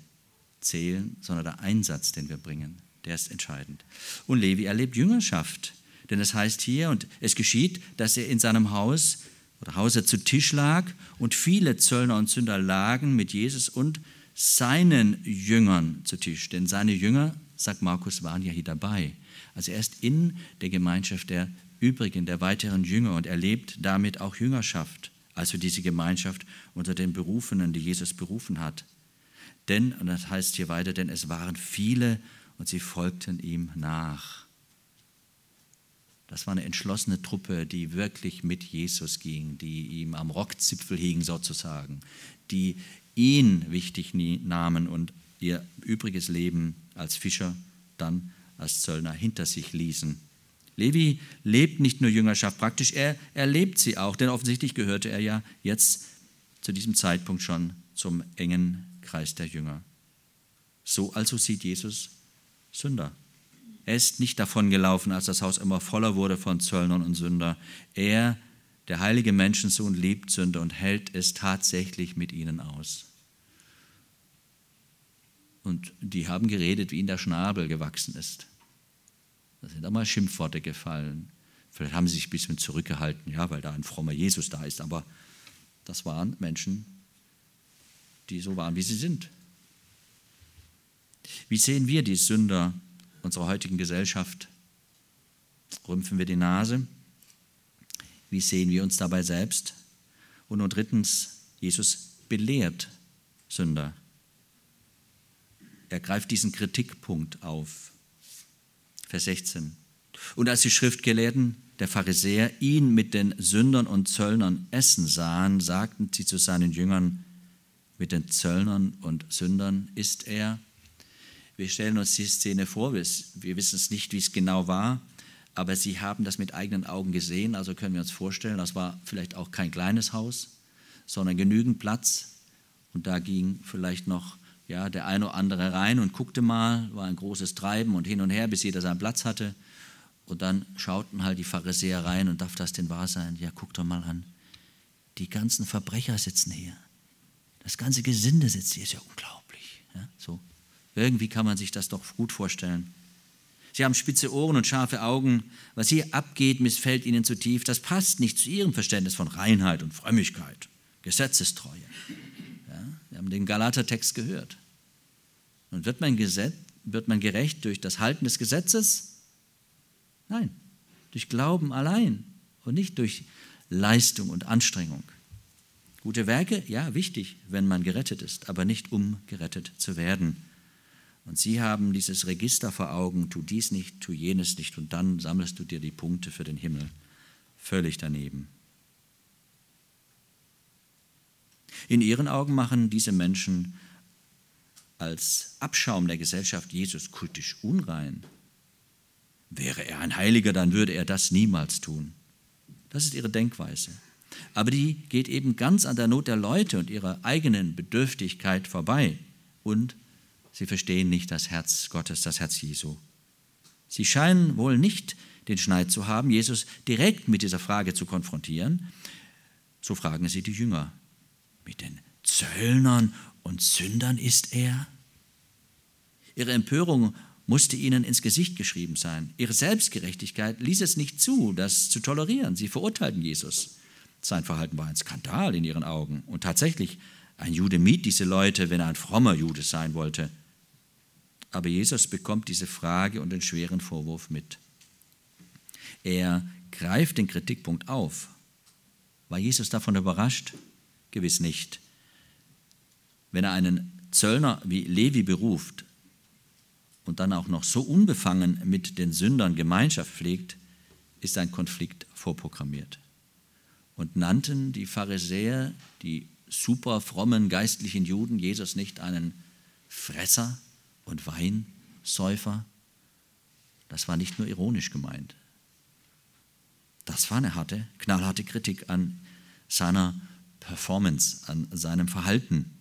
zählen, sondern der Einsatz, den wir bringen. Der ist entscheidend. Und Levi erlebt Jüngerschaft. Denn es heißt hier, und es geschieht, dass er in seinem Haus oder Hause zu Tisch lag und viele Zöllner und Sünder lagen mit Jesus und seinen Jüngern zu Tisch. Denn seine Jünger, sagt Markus, waren ja hier dabei. Also er ist in der Gemeinschaft der übrigen, der weiteren Jünger und erlebt damit auch Jüngerschaft also diese Gemeinschaft unter den Berufenen, die Jesus berufen hat. Denn, und das heißt hier weiter, denn es waren viele und sie folgten ihm nach. Das war eine entschlossene Truppe, die wirklich mit Jesus ging, die ihm am Rockzipfel hing sozusagen, die ihn wichtig nahmen und ihr übriges Leben als Fischer dann als Zöllner hinter sich ließen. Levi lebt nicht nur Jüngerschaft praktisch, er, er lebt sie auch, denn offensichtlich gehörte er ja jetzt zu diesem Zeitpunkt schon zum engen Kreis der Jünger. So also sieht Jesus Sünder. Er ist nicht davon gelaufen, als das Haus immer voller wurde von Zöllnern und Sünder. Er, der heilige Menschensohn, liebt Sünder und hält es tatsächlich mit ihnen aus. Und die haben geredet, wie ihnen der Schnabel gewachsen ist. Da sind auch mal Schimpfworte gefallen. Vielleicht haben sie sich ein bisschen zurückgehalten, ja, weil da ein frommer Jesus da ist. Aber das waren Menschen, die so waren, wie sie sind. Wie sehen wir die Sünder unserer heutigen Gesellschaft? Rümpfen wir die Nase? Wie sehen wir uns dabei selbst? Und nun drittens, Jesus belehrt Sünder. Er greift diesen Kritikpunkt auf. Vers 16. Und als die Schriftgelehrten, der Pharisäer, ihn mit den Sündern und Zöllnern essen sahen, sagten sie zu seinen Jüngern, mit den Zöllnern und Sündern ist er. Wir stellen uns die Szene vor, wir, wissen es nicht, wie es genau war, aber sie haben das mit eigenen Augen gesehen, also können wir uns vorstellen, das war vielleicht auch kein kleines Haus, sondern genügend Platz und da ging vielleicht noch ja, der eine oder andere rein und guckte mal, war ein großes Treiben und hin und her, bis jeder seinen Platz hatte. Und dann schauten halt die Pharisäer rein und darf das denn wahr sein? Ja, guck doch mal an. Die ganzen Verbrecher sitzen hier. Das ganze Gesinde sitzt hier. Ist ja unglaublich. Ja, so. Irgendwie kann man sich das doch gut vorstellen. Sie haben spitze Ohren und scharfe Augen. Was hier abgeht, missfällt ihnen zu tief. Das passt nicht zu ihrem Verständnis von Reinheit und Frömmigkeit, Gesetzestreue. Haben den Galater-Text gehört. Und wird man, Gesetz, wird man gerecht durch das Halten des Gesetzes? Nein, durch Glauben allein und nicht durch Leistung und Anstrengung. Gute Werke, ja, wichtig, wenn man gerettet ist, aber nicht um gerettet zu werden. Und sie haben dieses Register vor Augen, tu dies nicht, tu jenes nicht, und dann sammelst du dir die Punkte für den Himmel. Völlig daneben. In ihren Augen machen diese Menschen als Abschaum der Gesellschaft Jesus kultisch unrein. Wäre er ein Heiliger, dann würde er das niemals tun. Das ist ihre Denkweise. Aber die geht eben ganz an der Not der Leute und ihrer eigenen Bedürftigkeit vorbei. Und sie verstehen nicht das Herz Gottes, das Herz Jesu. Sie scheinen wohl nicht den Schneid zu haben, Jesus direkt mit dieser Frage zu konfrontieren. So fragen sie die Jünger. Mit den Zöllnern und Sündern ist er? Ihre Empörung musste ihnen ins Gesicht geschrieben sein. Ihre Selbstgerechtigkeit ließ es nicht zu, das zu tolerieren. Sie verurteilten Jesus. Sein Verhalten war ein Skandal in ihren Augen. Und tatsächlich, ein Jude mied diese Leute, wenn er ein frommer Jude sein wollte. Aber Jesus bekommt diese Frage und den schweren Vorwurf mit. Er greift den Kritikpunkt auf. War Jesus davon überrascht? Gewiss nicht. Wenn er einen Zöllner wie Levi beruft und dann auch noch so unbefangen mit den Sündern Gemeinschaft pflegt, ist ein Konflikt vorprogrammiert. Und nannten die Pharisäer, die super frommen geistlichen Juden, Jesus nicht einen Fresser und Weinsäufer? Das war nicht nur ironisch gemeint. Das war eine harte, knallharte Kritik an seiner Performance, an seinem Verhalten.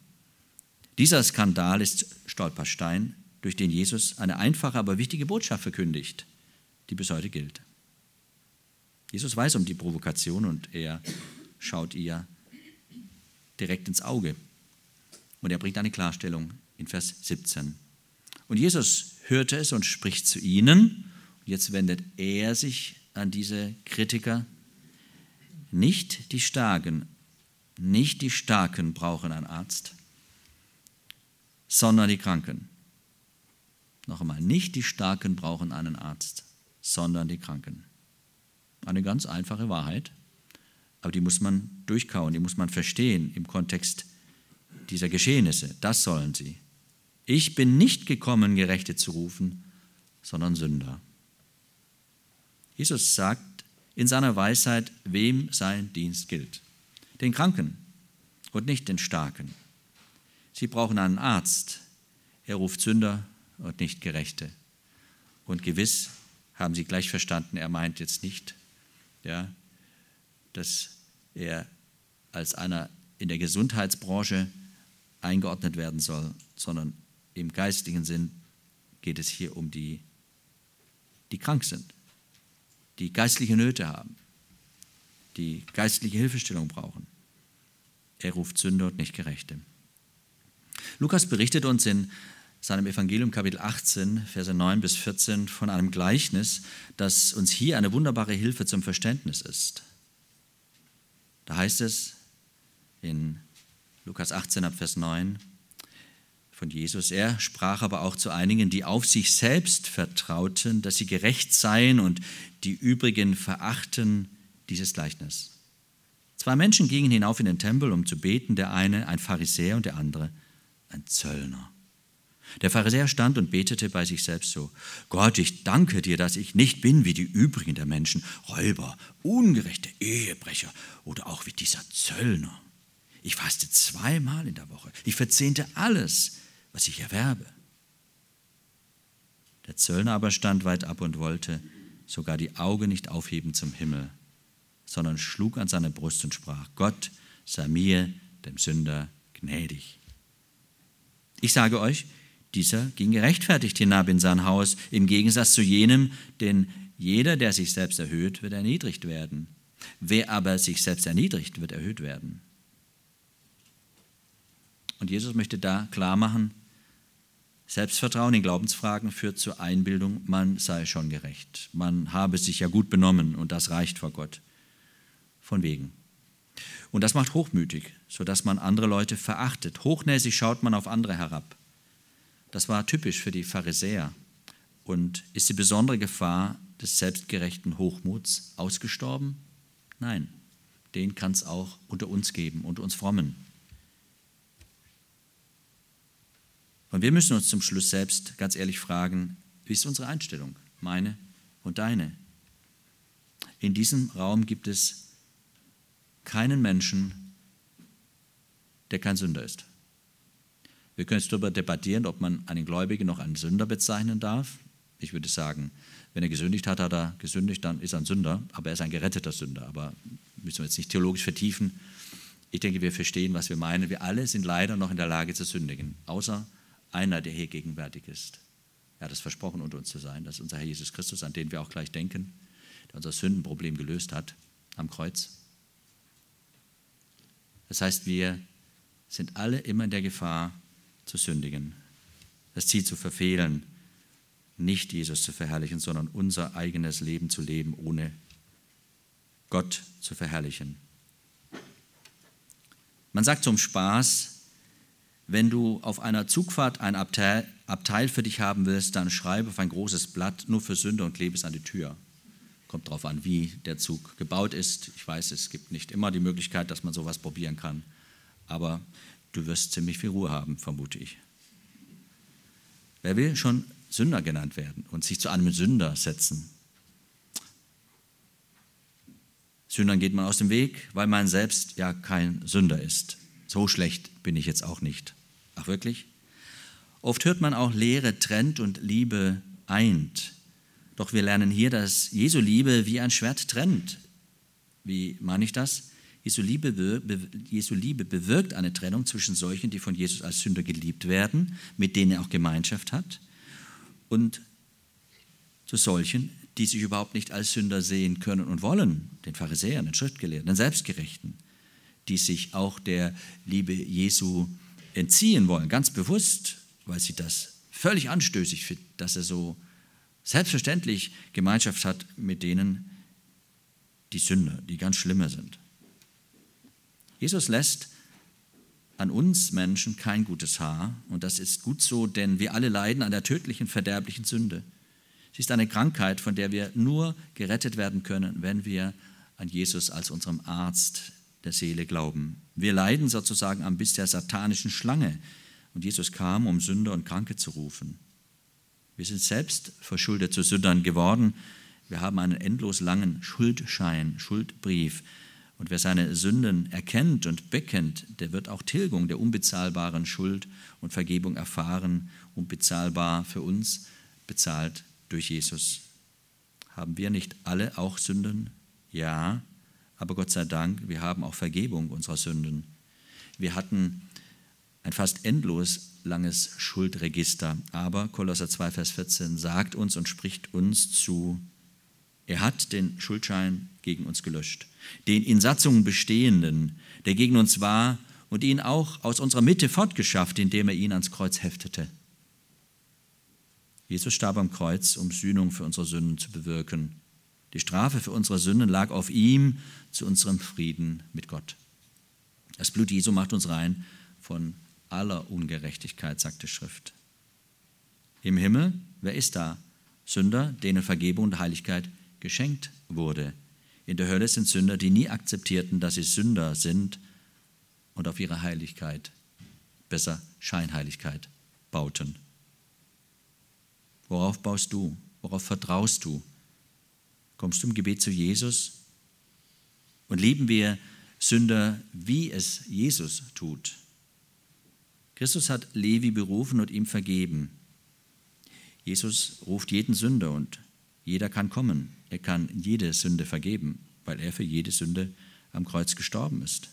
Dieser Skandal ist Stolperstein, durch den Jesus eine einfache, aber wichtige Botschaft verkündigt, die bis heute gilt. Jesus weiß um die Provokation und er schaut ihr direkt ins Auge. Und er bringt eine Klarstellung in Vers 17. Und Jesus hörte es und spricht zu ihnen. Und jetzt wendet er sich an diese Kritiker. Nicht die Starken nicht die Starken brauchen einen Arzt, sondern die Kranken. Noch einmal, nicht die Starken brauchen einen Arzt, sondern die Kranken. Eine ganz einfache Wahrheit, aber die muss man durchkauen, die muss man verstehen im Kontext dieser Geschehnisse. Das sollen sie. Ich bin nicht gekommen, Gerechte zu rufen, sondern Sünder. Jesus sagt in seiner Weisheit, wem sein Dienst gilt. Den Kranken und nicht den Starken. Sie brauchen einen Arzt. Er ruft Sünder und nicht Gerechte. Und gewiss haben Sie gleich verstanden, er meint jetzt nicht, ja, dass er als einer in der Gesundheitsbranche eingeordnet werden soll, sondern im geistlichen Sinn geht es hier um die, die krank sind, die geistliche Nöte haben, die geistliche Hilfestellung brauchen. Er ruft Sünder und nicht Gerechte. Lukas berichtet uns in seinem Evangelium Kapitel 18, Verse 9 bis 14 von einem Gleichnis, das uns hier eine wunderbare Hilfe zum Verständnis ist. Da heißt es in Lukas 18 ab Vers 9 von Jesus, er sprach aber auch zu einigen, die auf sich selbst vertrauten, dass sie gerecht seien und die übrigen verachten dieses Gleichnis. Zwei Menschen gingen hinauf in den Tempel, um zu beten, der eine ein Pharisäer und der andere ein Zöllner. Der Pharisäer stand und betete bei sich selbst so, Gott, ich danke dir, dass ich nicht bin wie die übrigen der Menschen, Räuber, ungerechte Ehebrecher oder auch wie dieser Zöllner. Ich faste zweimal in der Woche, ich verzehnte alles, was ich erwerbe. Der Zöllner aber stand weit ab und wollte sogar die Augen nicht aufheben zum Himmel, sondern schlug an seine Brust und sprach, Gott sei mir, dem Sünder, gnädig. Ich sage euch, dieser ging gerechtfertigt hinab in sein Haus, im Gegensatz zu jenem, denn jeder, der sich selbst erhöht, wird erniedrigt werden. Wer aber sich selbst erniedrigt, wird erhöht werden. Und Jesus möchte da klar machen, Selbstvertrauen in Glaubensfragen führt zur Einbildung, man sei schon gerecht. Man habe sich ja gut benommen und das reicht vor Gott. Von wegen. Und das macht hochmütig, sodass man andere Leute verachtet. Hochnäsig schaut man auf andere herab. Das war typisch für die Pharisäer und ist die besondere Gefahr des selbstgerechten Hochmuts ausgestorben? Nein, den kann es auch unter uns geben, unter uns Frommen. Und wir müssen uns zum Schluss selbst ganz ehrlich fragen, wie ist unsere Einstellung, meine und deine? In diesem Raum gibt es keinen Menschen, der kein Sünder ist. Wir können jetzt darüber debattieren, ob man einen Gläubigen noch einen Sünder bezeichnen darf. Ich würde sagen, wenn er gesündigt hat, hat er gesündigt, dann ist er ein Sünder, aber er ist ein geretteter Sünder. Aber müssen wir jetzt nicht theologisch vertiefen. Ich denke, wir verstehen, was wir meinen. Wir alle sind leider noch in der Lage zu sündigen, außer einer, der hier gegenwärtig ist. Er hat es versprochen, unter uns zu sein. Das ist unser Herr Jesus Christus, an den wir auch gleich denken, der unser Sündenproblem gelöst hat am Kreuz. Das heißt, wir sind alle immer in der Gefahr, zu sündigen, das Ziel zu verfehlen, nicht Jesus zu verherrlichen, sondern unser eigenes Leben zu leben, ohne Gott zu verherrlichen. Man sagt zum Spaß, wenn du auf einer Zugfahrt ein Abteil, für dich haben willst, dann schreibe auf ein großes Blatt nur für Sünder und klebe es an die Tür. Kommt darauf an, wie der Zug gebaut ist. Ich weiß, es gibt nicht immer die Möglichkeit, dass man sowas probieren kann. Aber du wirst ziemlich viel Ruhe haben, vermute ich. Wer will schon Sünder genannt werden und sich zu einem Sünder setzen? Sündern geht man aus dem Weg, weil man selbst ja kein Sünder ist. So schlecht bin ich jetzt auch nicht. Ach wirklich? Oft hört man auch Lehre trennt und Liebe eint. Doch wir lernen hier, dass Jesu Liebe wie ein Schwert trennt. Wie meine ich das? Jesu Liebe, Jesu Liebe bewirkt eine Trennung zwischen solchen, die von Jesus als Sünder geliebt werden, mit denen er auch Gemeinschaft hat, und zu solchen, die sich überhaupt nicht als Sünder sehen können und wollen, den Pharisäern, den Schriftgelehrten, den Selbstgerechten, die sich auch der Liebe Jesu entziehen wollen, ganz bewusst, weil sie das völlig anstößig finden, dass er so selbstverständlich Gemeinschaft hat mit denen, die Sünder, die ganz schlimmer sind. Jesus lässt an uns Menschen kein gutes Haar und das ist gut so, denn wir alle leiden an der tödlichen, verderblichen Sünde. Sie ist eine Krankheit, von der wir nur gerettet werden können, wenn wir an Jesus als unserem Arzt der Seele glauben. Wir leiden sozusagen am Biss der satanischen Schlange und Jesus kam, um Sünder und Kranke zu rufen. Wir sind selbst verschuldet zu Sündern geworden, Wir haben einen endlos langen Schuldschein, Schuldbrief. Und wer seine Sünden erkennt und bekennt, der wird auch Tilgung der unbezahlbaren Schuld und Vergebung erfahren, unbezahlbar für uns, bezahlt durch Jesus. Haben wir nicht alle auch Sünden? Ja, aber Gott sei Dank, wir haben auch Vergebung unserer Sünden. Wir hatten ein fast endlos langes Schuldregister, aber Kolosser 2, Vers 14 sagt uns und spricht uns zu, er hat den Schuldschein gegen uns gelöscht, den in Satzungen bestehenden, der gegen uns war und ihn auch aus unserer Mitte fortgeschafft, indem er ihn ans Kreuz heftete. Jesus starb am Kreuz, um Sühnung für unsere Sünden zu bewirken. Die Strafe für unsere Sünden lag auf ihm zu unserem Frieden mit Gott. Das Blut Jesu macht uns rein von aller Ungerechtigkeit, sagt die Schrift. Im Himmel, wer ist da? Sünder, denen Vergebung und Heiligkeit geschenkt wurde. In der Hölle sind Sünder, die nie akzeptierten, dass sie Sünder sind und auf ihre Heiligkeit, besser Scheinheiligkeit, bauten. Worauf baust du? Worauf vertraust du? Kommst du im Gebet zu Jesus? Und lieben wir Sünder, wie es Jesus tut? Christus hat Levi berufen und ihm vergeben. Jesus ruft jeden Sünder und jeder kann kommen. Er kann jede Sünde vergeben, weil er für jede Sünde am Kreuz gestorben ist.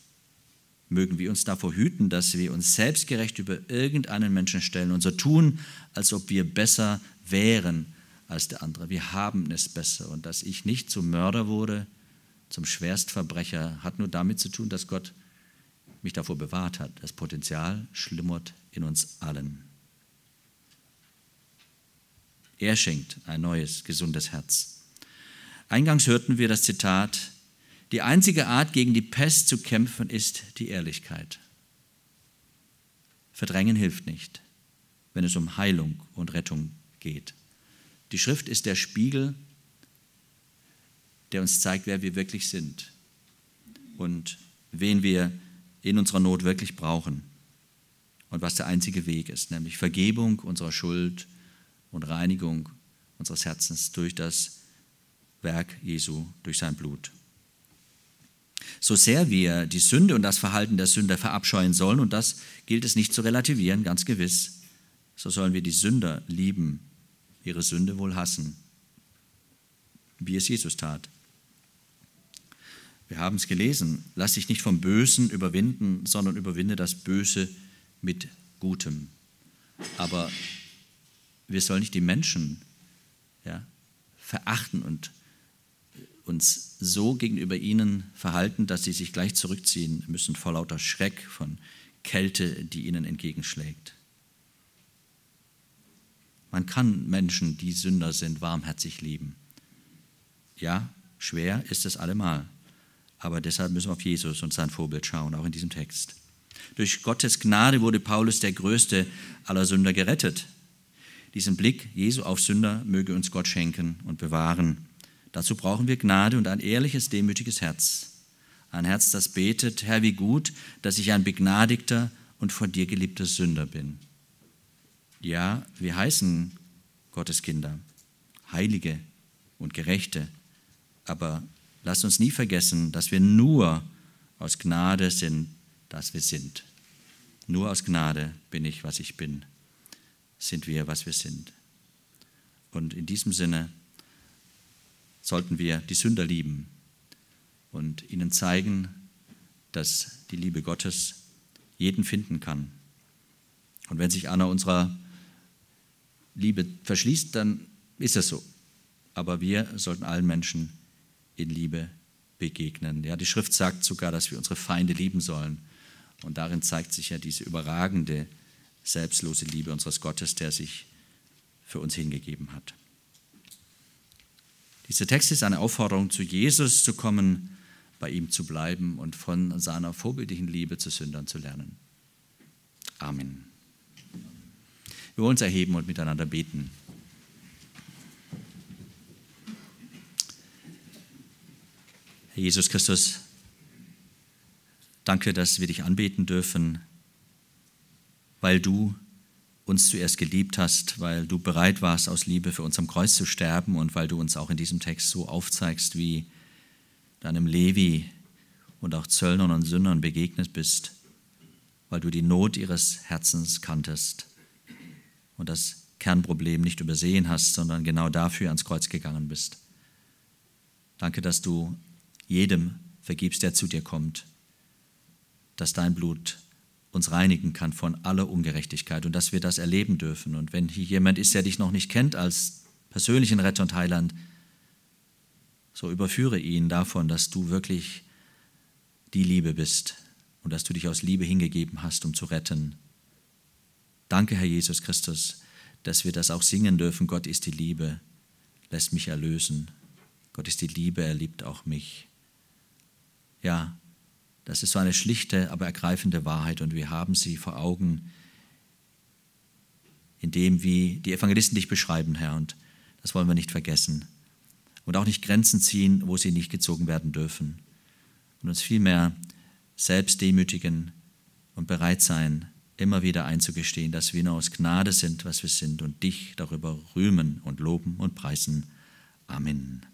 Mögen wir uns davor hüten, dass wir uns selbstgerecht über irgendeinen Menschen stellen und so tun, als ob wir besser wären als der andere. Wir haben es besser. Und dass ich nicht zum Mörder wurde, zum Schwerstverbrecher, hat nur damit zu tun, dass Gott mich davor bewahrt hat. Das Potenzial schlummert in uns allen. Er schenkt ein neues, gesundes Herz. Eingangs hörten wir das Zitat, die einzige Art, gegen die Pest zu kämpfen, ist die Ehrlichkeit. Verdrängen hilft nicht, wenn es um Heilung und Rettung geht. Die Schrift ist der Spiegel, der uns zeigt, wer wir wirklich sind und wen wir in unserer Not wirklich brauchen und was der einzige Weg ist, nämlich Vergebung unserer Schuld und Reinigung unseres Herzens durch das Werk Jesu, durch sein Blut. So sehr wir die Sünde und das Verhalten der Sünder verabscheuen sollen, und das gilt es nicht zu relativieren, ganz gewiss, so sollen wir die Sünder lieben, ihre Sünde wohl hassen, wie es Jesus tat. Wir haben es gelesen, lass dich nicht vom Bösen überwinden, sondern überwinde das Böse mit Gutem. Aber wir sollen nicht die Menschen ja, verachten und uns so gegenüber ihnen verhalten, dass sie sich gleich zurückziehen müssen vor lauter Schreck von Kälte, die ihnen entgegenschlägt. Man kann Menschen, die Sünder sind, warmherzig lieben. Ja, schwer ist es allemal. Aber deshalb müssen wir auf Jesus und sein Vorbild schauen, auch in diesem Text. Durch Gottes Gnade wurde Paulus der größte aller Sünder gerettet. Diesen Blick Jesu auf Sünder möge uns Gott schenken und bewahren. Dazu brauchen wir Gnade und ein ehrliches, demütiges Herz. Ein Herz, das betet, Herr, wie gut, dass ich ein begnadigter und von dir geliebter Sünder bin. Ja, wir heißen Gottes Kinder, Heilige und Gerechte, aber Lasst uns nie vergessen, dass wir nur aus Gnade sind, dass wir sind. Nur aus Gnade bin ich, was ich bin. Sind wir, was wir sind. Und in diesem Sinne sollten wir die Sünder lieben und ihnen zeigen, dass die Liebe Gottes jeden finden kann. Und wenn sich einer unserer Liebe verschließt, dann ist das so. Aber wir sollten allen Menschen in Liebe begegnen. Ja, die Schrift sagt sogar, dass wir unsere Feinde lieben sollen. Und darin zeigt sich ja diese überragende, selbstlose Liebe unseres Gottes, der sich für uns hingegeben hat. Dieser Text ist eine Aufforderung, zu Jesus zu kommen, bei ihm zu bleiben und von seiner vorbildlichen Liebe zu Sündern zu lernen. Amen. Wir wollen uns erheben und miteinander beten. Jesus Christus, danke, dass wir dich anbeten dürfen, weil du uns zuerst geliebt hast, weil du bereit warst, aus Liebe für uns am Kreuz zu sterben und weil du uns auch in diesem Text so aufzeigst, wie deinem Levi und auch Zöllnern und Sündern begegnet bist, weil du die Not ihres Herzens kanntest und das Kernproblem nicht übersehen hast, sondern genau dafür ans Kreuz gegangen bist. Danke, dass du jedem vergibst, der zu dir kommt, dass dein Blut uns reinigen kann von aller Ungerechtigkeit und dass wir das erleben dürfen. Und wenn hier jemand ist, der dich noch nicht kennt als persönlichen Retter und Heiland, so überführe ihn davon, dass du wirklich die Liebe bist und dass du dich aus Liebe hingegeben hast, um zu retten. Danke, Herr Jesus Christus, dass wir das auch singen dürfen. Gott ist die Liebe, lässt mich erlösen. Gott ist die Liebe, er liebt auch mich. Ja, das ist so eine schlichte, aber ergreifende Wahrheit und wir haben sie vor Augen, indem wie die Evangelisten dich beschreiben, Herr, und das wollen wir nicht vergessen. Und auch nicht Grenzen ziehen, wo sie nicht gezogen werden dürfen. Und uns vielmehr selbst demütigen und bereit sein, immer wieder einzugestehen, dass wir nur aus Gnade sind, was wir sind und dich darüber rühmen und loben und preisen. Amen.